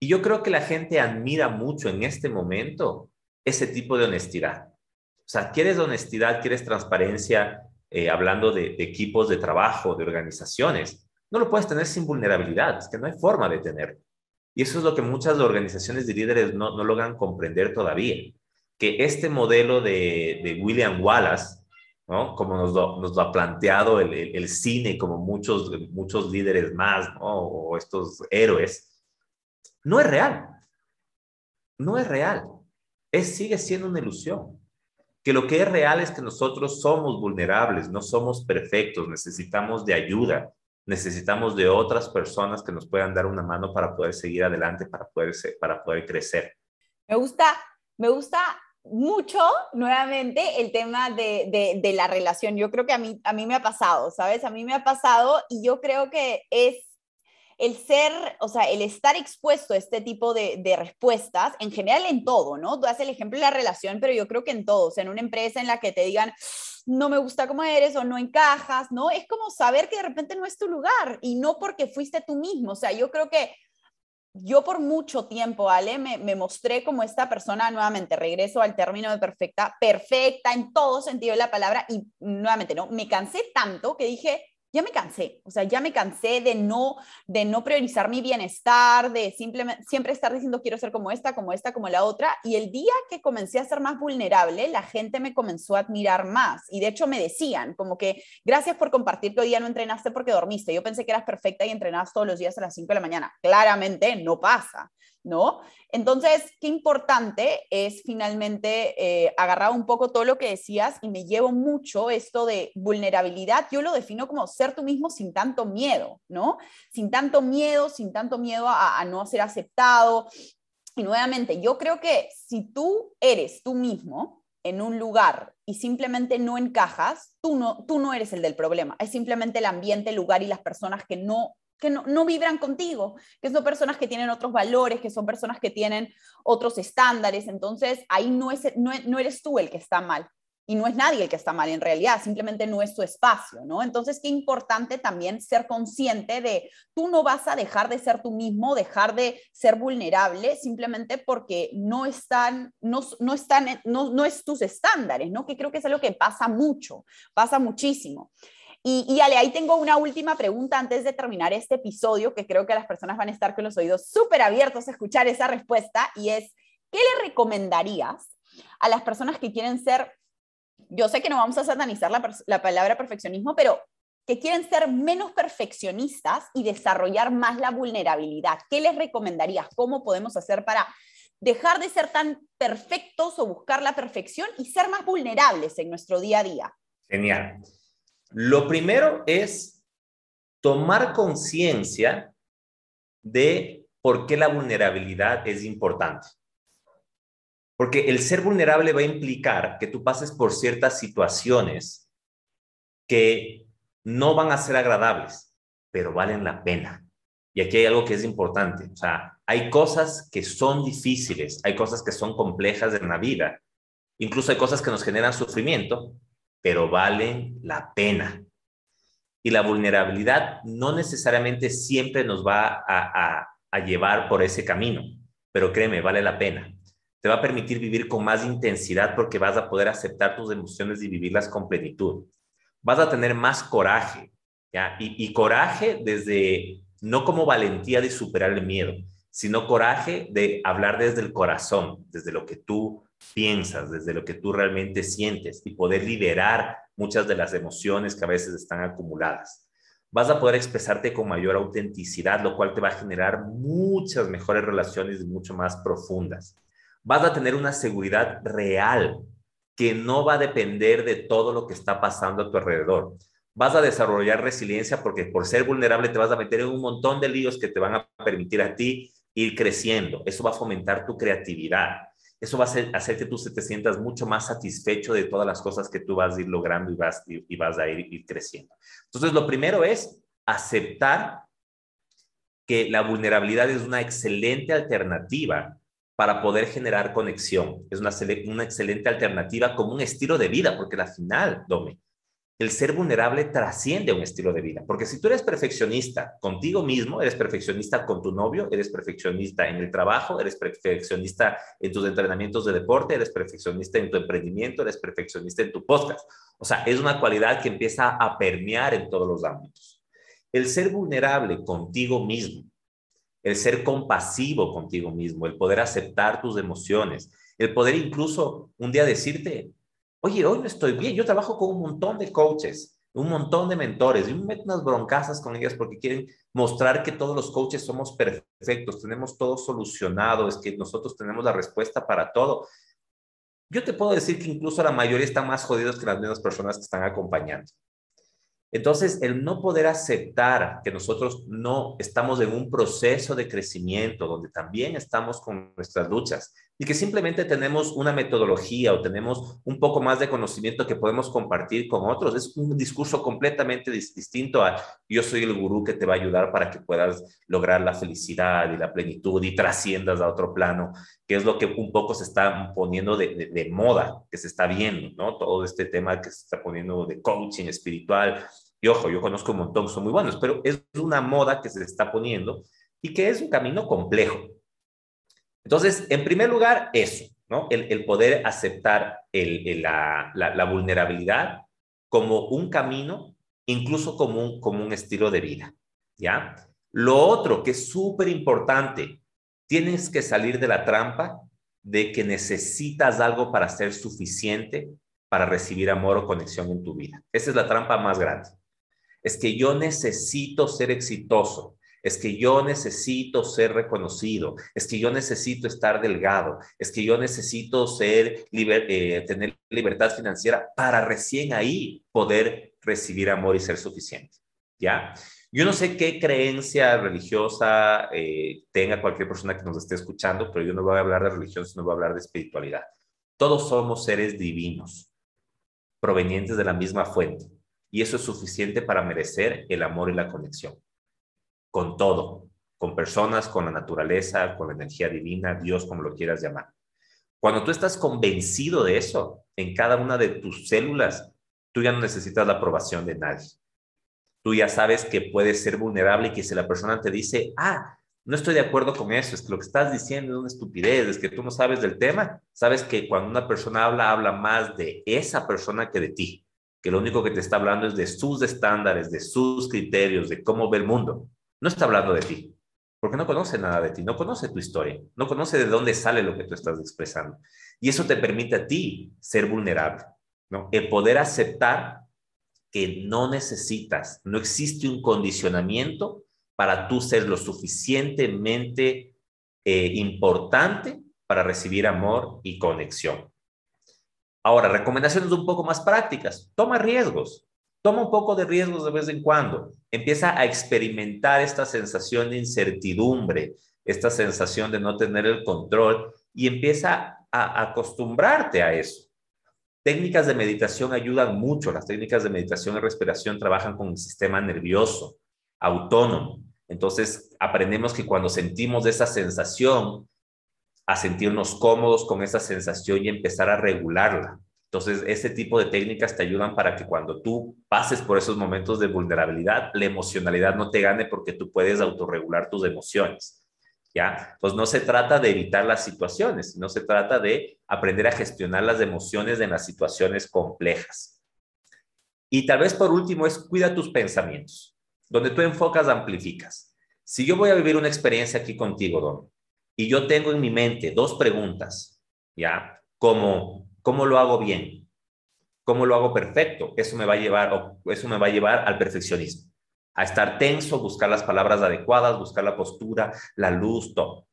Y yo creo que la gente admira mucho en este momento ese tipo de honestidad. O sea, quieres honestidad, quieres transparencia, eh, hablando de, equipos de trabajo, de organizaciones, no lo puedes tener sin vulnerabilidad, es que no hay forma de tenerlo. Y eso es lo que muchas organizaciones de líderes no, logran comprender todavía, que este modelo de, William Wallace, como nos lo, ha planteado el, cine, como muchos, muchos líderes más, o estos héroes, no es real. No es real. Es, sigue siendo una ilusión que lo que es real es que nosotros somos vulnerables, no somos perfectos, necesitamos de ayuda, necesitamos de otras personas que nos puedan dar una mano para poder seguir adelante, para poder, para poder crecer. Me gusta, me gusta mucho nuevamente el tema de, de, la relación. Yo creo que a mí, a mí me ha pasado, ¿sabes? A mí me ha pasado y yo creo que es el ser, o sea, el estar expuesto a este tipo de, respuestas, en general en todo, ¿no? Tú haces el ejemplo de la relación, pero yo creo que en todo, o sea, en una empresa en la que te digan, no me gusta cómo eres o no encajas, ¿no? Es como saber que de repente no es tu lugar y no porque fuiste tú mismo, o sea, yo creo que yo por mucho tiempo, Ale, me, me, mostré como esta persona, nuevamente, regreso al término de perfecta, perfecta en todo sentido de la palabra y nuevamente, ¿no? Me cansé tanto que dije, ya me cansé, o sea, ya me cansé de no, de no priorizar mi bienestar, de simplemente, siempre estar diciendo quiero ser como esta, como esta, como la otra. Y el día que comencé a ser más vulnerable, la gente me comenzó a admirar más. Y de hecho me decían como que gracias por compartir que hoy día no entrenaste porque dormiste. Yo pensé que eras perfecta y entrenabas todos los días a las 5 de la mañana. Claramente no pasa. ¿No? Entonces, qué importante es finalmente eh, agarrar un poco todo lo que decías y me llevo mucho esto de vulnerabilidad. Yo lo defino como ser tú mismo sin tanto miedo, ¿no? Sin tanto miedo, sin tanto miedo a, no ser aceptado. Y nuevamente, yo creo que si tú eres tú mismo, en un lugar y simplemente no encajas, tú no, tú no eres el del problema, es simplemente el ambiente, el lugar y las personas que no que no, vibran contigo, que son personas que tienen otros valores, que son personas que tienen otros estándares. Entonces, ahí no, es, no, eres tú el que está mal. y no es nadie el que está mal en realidad, simplemente no es tu espacio, ¿no? Entonces, qué importante también ser consciente de tú no vas a dejar de ser tú mismo, dejar de ser vulnerable simplemente porque no están, no, no están, no, no es tus estándares, ¿no? Que creo que es algo que pasa mucho, pasa muchísimo. Y, y Ale, ahí tengo una última pregunta antes de terminar este episodio, que creo que las personas van a estar con los oídos súper abiertos a escuchar esa respuesta, y es, ¿qué le recomendarías a las personas que quieren ser yo sé que no vamos a satanizar la, palabra perfeccionismo, pero que quieren ser menos perfeccionistas y desarrollar más la vulnerabilidad. ¿Qué les recomendarías? ¿Cómo podemos hacer para dejar de ser tan perfectos o buscar la perfección y ser más vulnerables en nuestro día a día? Genial. Lo primero es tomar conciencia de por qué la vulnerabilidad es importante. Porque el ser vulnerable va a implicar que tú pases por ciertas situaciones que no van a ser agradables, pero valen la pena. Y aquí hay algo que es importante. O sea, hay cosas que son difíciles, hay cosas que son complejas en la vida. Incluso hay cosas que nos generan sufrimiento, pero valen la pena. Y la vulnerabilidad no necesariamente siempre nos va a, llevar por ese camino, pero créeme, vale la pena te va a permitir vivir con más intensidad porque vas a poder aceptar tus emociones y vivirlas con plenitud. Vas a tener más coraje, ¿ya? Y, coraje desde, no como valentía de superar el miedo, sino coraje de hablar desde el corazón, desde lo que tú piensas, desde lo que tú realmente sientes y poder liberar muchas de las emociones que a veces están acumuladas. Vas a poder expresarte con mayor autenticidad, lo cual te va a generar muchas mejores relaciones y mucho más profundas vas a tener una seguridad real que no va a depender de todo lo que está pasando a tu alrededor. Vas a desarrollar resiliencia porque por ser vulnerable te vas a meter en un montón de líos que te van a permitir a ti ir creciendo. Eso va a fomentar tu creatividad. Eso va a hacer, que tú te sientas mucho más satisfecho de todas las cosas que tú vas a ir logrando y vas, y, vas a ir, ir creciendo. Entonces, lo primero es aceptar que la vulnerabilidad es una excelente alternativa para poder generar conexión. Es una, una excelente alternativa como un estilo de vida, porque al final, Dome, el ser vulnerable trasciende un estilo de vida. Porque si tú eres perfeccionista contigo mismo, eres perfeccionista con tu novio, eres perfeccionista en el trabajo, eres perfeccionista en tus entrenamientos de deporte, eres perfeccionista en tu emprendimiento, eres perfeccionista en tu podcast. O sea, es una cualidad que empieza a permear en todos los ámbitos. El ser vulnerable contigo mismo el ser compasivo contigo mismo, el poder aceptar tus emociones, el poder incluso un día decirte, oye, hoy no estoy bien, yo trabajo con un montón de coaches, un montón de mentores, y me meto unas broncazas con ellas porque quieren mostrar que todos los coaches somos perfectos, tenemos todo solucionado, es que nosotros tenemos la respuesta para todo. Yo te puedo decir que incluso la mayoría están más jodidos que las mismas personas que están acompañando. Entonces, el no poder aceptar que nosotros no estamos en un proceso de crecimiento donde también estamos con nuestras luchas y que simplemente tenemos una metodología o tenemos un poco más de conocimiento que podemos compartir con otros, es un discurso completamente distinto a yo soy el gurú que te va a ayudar para que puedas lograr la felicidad y la plenitud y trasciendas a otro plano, que es lo que un poco se está poniendo de, de moda, que se está viendo, ¿no? Todo este tema que se está poniendo de coaching espiritual y ojo, yo conozco un montón, son muy buenos, pero es una moda que se está poniendo y que es un camino complejo. Entonces, en primer lugar, eso, ¿no? El, poder aceptar la, vulnerabilidad como un camino, incluso como un, como un estilo de vida, ¿ya? Lo otro que es súper importante, tienes que salir de la trampa de que necesitas algo para ser suficiente para recibir amor o conexión en tu vida. Esa es la trampa más grande es que yo necesito ser exitoso, es que yo necesito ser reconocido, es que yo necesito estar delgado, es que yo necesito eh, tener libertad financiera para recién ahí poder recibir amor y ser suficiente. ¿Ya? Yo no sé qué creencia religiosa eh, tenga cualquier persona que nos esté escuchando, pero yo no voy a hablar de religión, sino voy a hablar de espiritualidad. Todos somos seres divinos, provenientes de la misma fuente. Y eso es suficiente para merecer el amor y la conexión. Con todo, con personas, con la naturaleza, con la energía divina, Dios, como lo quieras llamar. Cuando tú estás convencido de eso en cada una de tus células, tú ya no necesitas la aprobación de nadie. Tú ya sabes que puedes ser vulnerable y que si la persona te dice, ah, no estoy de acuerdo con eso, es que lo que estás diciendo es una estupidez, es que tú no sabes del tema, sabes que cuando una persona habla, habla más de esa persona que de ti, que lo único que te está hablando es de sus estándares, de sus criterios, de cómo ve el mundo. No está hablando de ti, porque no conoce nada de ti, no conoce tu historia, no conoce de dónde sale lo que tú estás expresando. Y eso te permite a ti ser vulnerable. El poder aceptar que no necesitas, no existe un condicionamiento para tú ser lo suficientemente eh, importante para recibir amor y conexión. Ahora, recomendaciones un poco más prácticas. Toma riesgos. Toma un poco de riesgos de vez en cuando. Empieza a experimentar esta sensación de incertidumbre, esta sensación de no tener el control y empieza a acostumbrarte a eso. Técnicas de meditación ayudan mucho. Las técnicas de meditación y respiración trabajan con el sistema nervioso autónomo. Entonces, aprendemos que cuando sentimos esa sensación, a sentirnos cómodos con esa sensación y empezar a regularla. Entonces, ese tipo de técnicas te ayudan para que cuando tú pases por esos momentos de vulnerabilidad, la emocionalidad no te gane porque tú puedes autorregular tus emociones. ¿ya? Pues no se trata de evitar las situaciones, no se trata de aprender a gestionar las emociones en las situaciones complejas. Y tal vez por último es cuida tus pensamientos. Donde tú enfocas, amplificas. Si yo voy a vivir una experiencia aquí contigo, Don, y yo tengo en mi mente dos preguntas, ¿ya? Como, ¿cómo lo hago bien? ¿Cómo lo hago perfecto? Eso me va a llevar, eso me va a llevar al perfeccionismo a estar tenso, buscar las palabras adecuadas, buscar la postura, la luz, todo.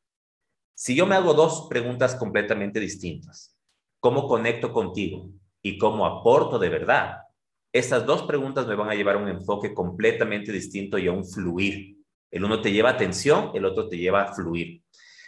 Si yo me hago dos preguntas completamente distintas, ¿cómo conecto contigo y cómo aporto de verdad? Estas dos preguntas me van a llevar a un enfoque completamente distinto y a un fluir. El uno te lleva a atención, el otro te lleva a fluir.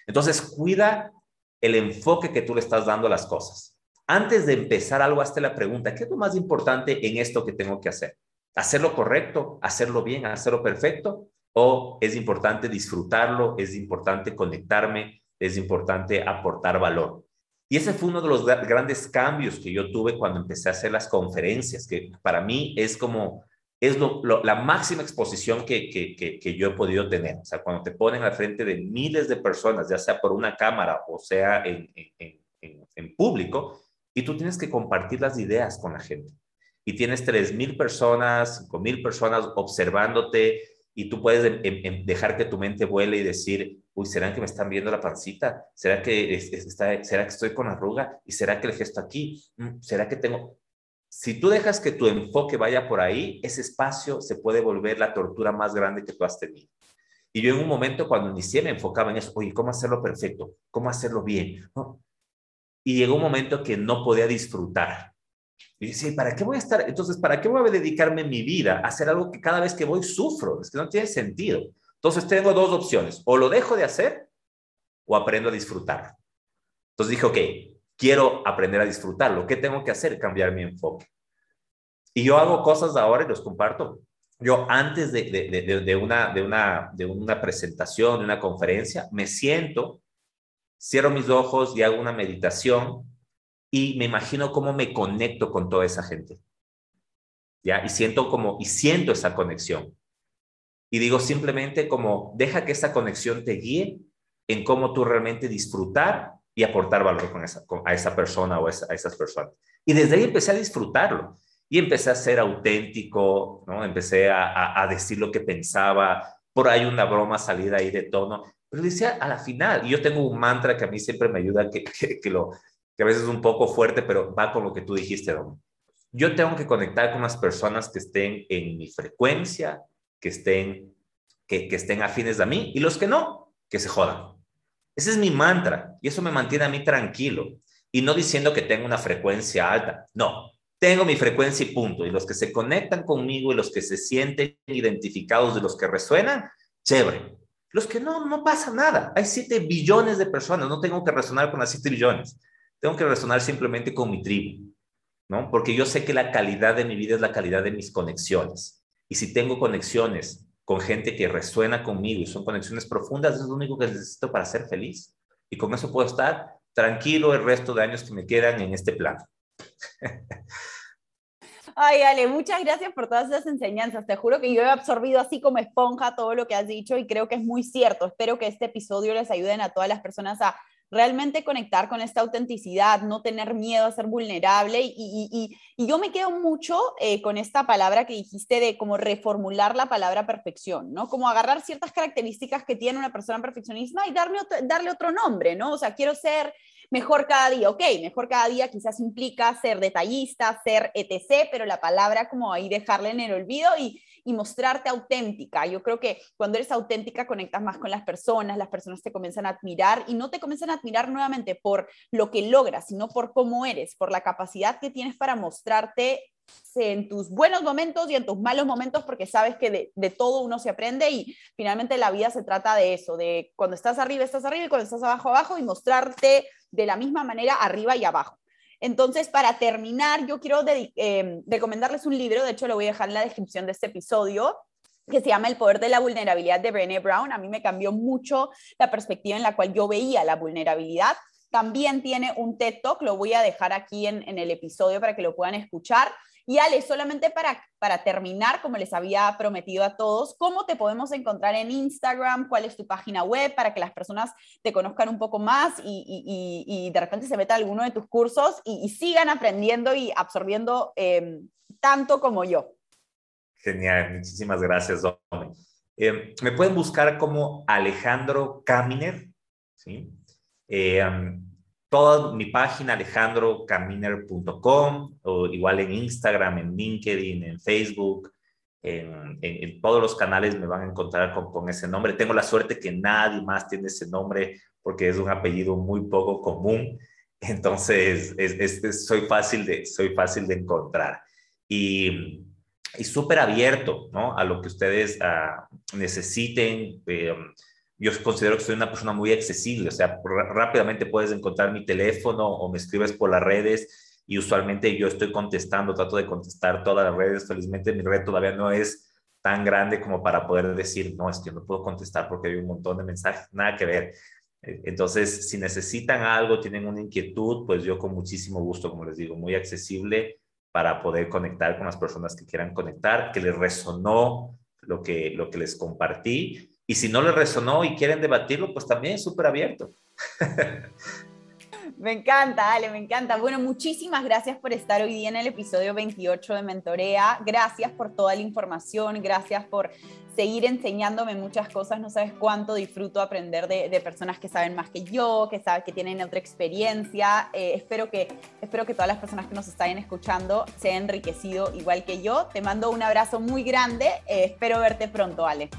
Entonces, cuida el enfoque que tú le estás dando a las cosas. Antes de empezar algo, hazte la pregunta, ¿qué es lo más importante en esto que tengo que hacer? hacerlo correcto, hacerlo bien, hacerlo perfecto, o es importante disfrutarlo, es importante conectarme, es importante aportar valor. Y ese fue uno de los grandes cambios que yo tuve cuando empecé a hacer las conferencias, que para mí es como, es la máxima exposición que, que, yo he podido tener. O sea, cuando te ponen al frente de miles de personas, ya sea por una cámara o sea en, en, en público, y tú tienes que compartir las ideas con la gente y tienes 3.000 personas, 5.000 personas observándote y tú puedes em, em, em, dejar que tu mente vuele y decir, uy, ¿será que me están viendo la pancita? ¿Será que, está, ¿será que estoy con arruga? ¿Y será que el gesto aquí? Mm, ¿Será que tengo...? Si tú dejas que tu enfoque vaya por ahí, ese espacio se puede volver la tortura más grande que tú has tenido. Y yo en un momento cuando inicié me enfocaba en eso, oye, ¿cómo hacerlo perfecto? ¿Cómo hacerlo bien? Y llegó un momento que no podía disfrutar y dice, ¿para qué voy a estar? Entonces, ¿para qué voy a dedicarme mi vida a hacer algo que cada vez que voy sufro? Es que no tiene sentido. Entonces, tengo dos opciones. O lo dejo de hacer o aprendo a disfrutar. Entonces dije, ok, quiero aprender a disfrutarlo. ¿Qué tengo que hacer? Cambiar mi enfoque. Y yo hago cosas ahora y los comparto. Yo antes de, de, de, una, de, una, de una presentación, de una conferencia, me siento, cierro mis ojos y hago una meditación y me imagino cómo me conecto con toda esa gente. ¿Ya? Y siento como, y siento esa conexión. Y digo simplemente como, deja que esa conexión te guíe en cómo tú realmente disfrutar y aportar valor con esa, a esa persona o a, esas personas. Y desde ahí empecé a disfrutarlo y empecé a ser auténtico, ¿no? Empecé a, a, decir lo que pensaba, por ahí una broma salida ahí de tono, pero decía a la final, y yo tengo un mantra que a mí siempre me ayuda, que, que lo, que a veces es un poco fuerte, pero va con lo que tú dijiste, Don. Yo tengo que conectar con las personas que estén en mi frecuencia, que estén, que, que estén afines a mí, y los que no, que se jodan. Ese es mi mantra, y eso me mantiene a mí tranquilo. Y no diciendo que tengo una frecuencia alta, no, tengo mi frecuencia y punto. Y los que se conectan conmigo y los que se sienten identificados de los que resuenan, chévere. Los que no, no pasa nada. Hay 7 billones de personas, no tengo que resonar con las 7 billones tengo que resonar simplemente con mi tribu, ¿no? Porque yo sé que la calidad de mi vida es la calidad de mis conexiones. Y si tengo conexiones con gente que resuena conmigo y son conexiones profundas, es lo único que necesito para ser feliz. Y con eso puedo estar tranquilo el resto de años que me quedan en este plan. Ay, Ale, muchas gracias por todas esas enseñanzas. Te juro que yo he absorbido así como esponja todo lo que has dicho y creo que es muy cierto. Espero que este episodio les ayude a todas las personas a realmente conectar con esta autenticidad, no tener miedo a ser vulnerable. Y, yo me quedo mucho eh, con esta palabra que dijiste de como reformular la palabra perfección, ¿no? Como agarrar ciertas características que tiene una persona perfeccionista y darle darle otro nombre, ¿no? O sea, quiero ser mejor cada día, ok, mejor cada día quizás implica ser detallista, ser etc., pero la palabra como ahí dejarla en el olvido y, y mostrarte auténtica. Yo creo que cuando eres auténtica conectas más con las personas, las personas te comienzan a admirar y no te comienzan a admirar nuevamente por lo que logras, sino por cómo eres, por la capacidad que tienes para mostrarte en tus buenos momentos y en tus malos momentos, porque sabes que de, todo uno se aprende y finalmente la vida se trata de eso, de cuando estás arriba, estás arriba y cuando estás abajo, abajo y mostrarte de la misma manera arriba y abajo. Entonces, para terminar, yo quiero eh, recomendarles un libro, de hecho lo voy a dejar en la descripción de este episodio, que se llama El poder de la vulnerabilidad de Brené Brown. A mí me cambió mucho la perspectiva en la cual yo veía la vulnerabilidad. También tiene un TED Talk, lo voy a dejar aquí en, en el episodio para que lo puedan escuchar. Y Ale, solamente para, para terminar, como les había prometido a todos, ¿cómo te podemos encontrar en Instagram? ¿Cuál es tu página web para que las personas te conozcan un poco más y, de repente se metan alguno de tus cursos y, sigan aprendiendo y absorbiendo em, tanto como yo? Genial, muchísimas gracias. Em, me pueden buscar como Alejandro Caminer, ¿sí? Eh, toda mi página alejandrocaminer.com o igual en Instagram, en LinkedIn, en Facebook, en, todos los canales me van a encontrar con, ese nombre. Tengo la suerte que nadie más tiene ese nombre porque es un apellido muy poco común. Entonces, es, soy, fácil de, soy fácil de encontrar. Y, y súper abierto ¿no? a lo que ustedes uh, necesiten. Eh, yo considero que soy una persona muy accesible, o sea, rápidamente puedes encontrar mi teléfono o me escribes por las redes y usualmente yo estoy contestando, trato de contestar todas las redes. Felizmente mi red todavía no es tan grande como para poder decir, no, es que no puedo contestar porque hay un montón de mensajes, nada que ver. E, entonces, si necesitan algo, tienen una inquietud, pues yo con muchísimo gusto, como les digo, muy accesible para poder conectar con las personas que quieran conectar, que les resonó lo que, lo que les compartí y si no le resonó y quieren debatirlo, pues también súper abierto. Me encanta, Ale, me encanta. Bueno, muchísimas gracias por estar hoy día en el episodio 28 de Mentorea. Gracias por toda la información, gracias por seguir enseñándome muchas cosas. No sabes cuánto disfruto aprender de, personas que saben más que yo, que saben que tienen otra experiencia. Eh, espero, que, espero que todas las personas que nos estén escuchando se hayan enriquecido igual que yo. Te mando un abrazo muy grande. Eh, espero verte pronto, Ale.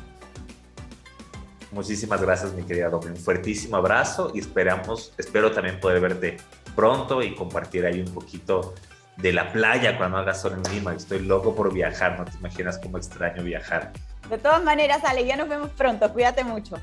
Muchísimas gracias, mi querida Domi. Un fuertísimo abrazo y esperamos, espero también poder verte pronto y compartir ahí un poquito de la playa cuando haga sol en Lima. Estoy loco por viajar, no te imaginas cómo extraño viajar. De todas maneras, Ale, ya nos vemos pronto. Cuídate mucho.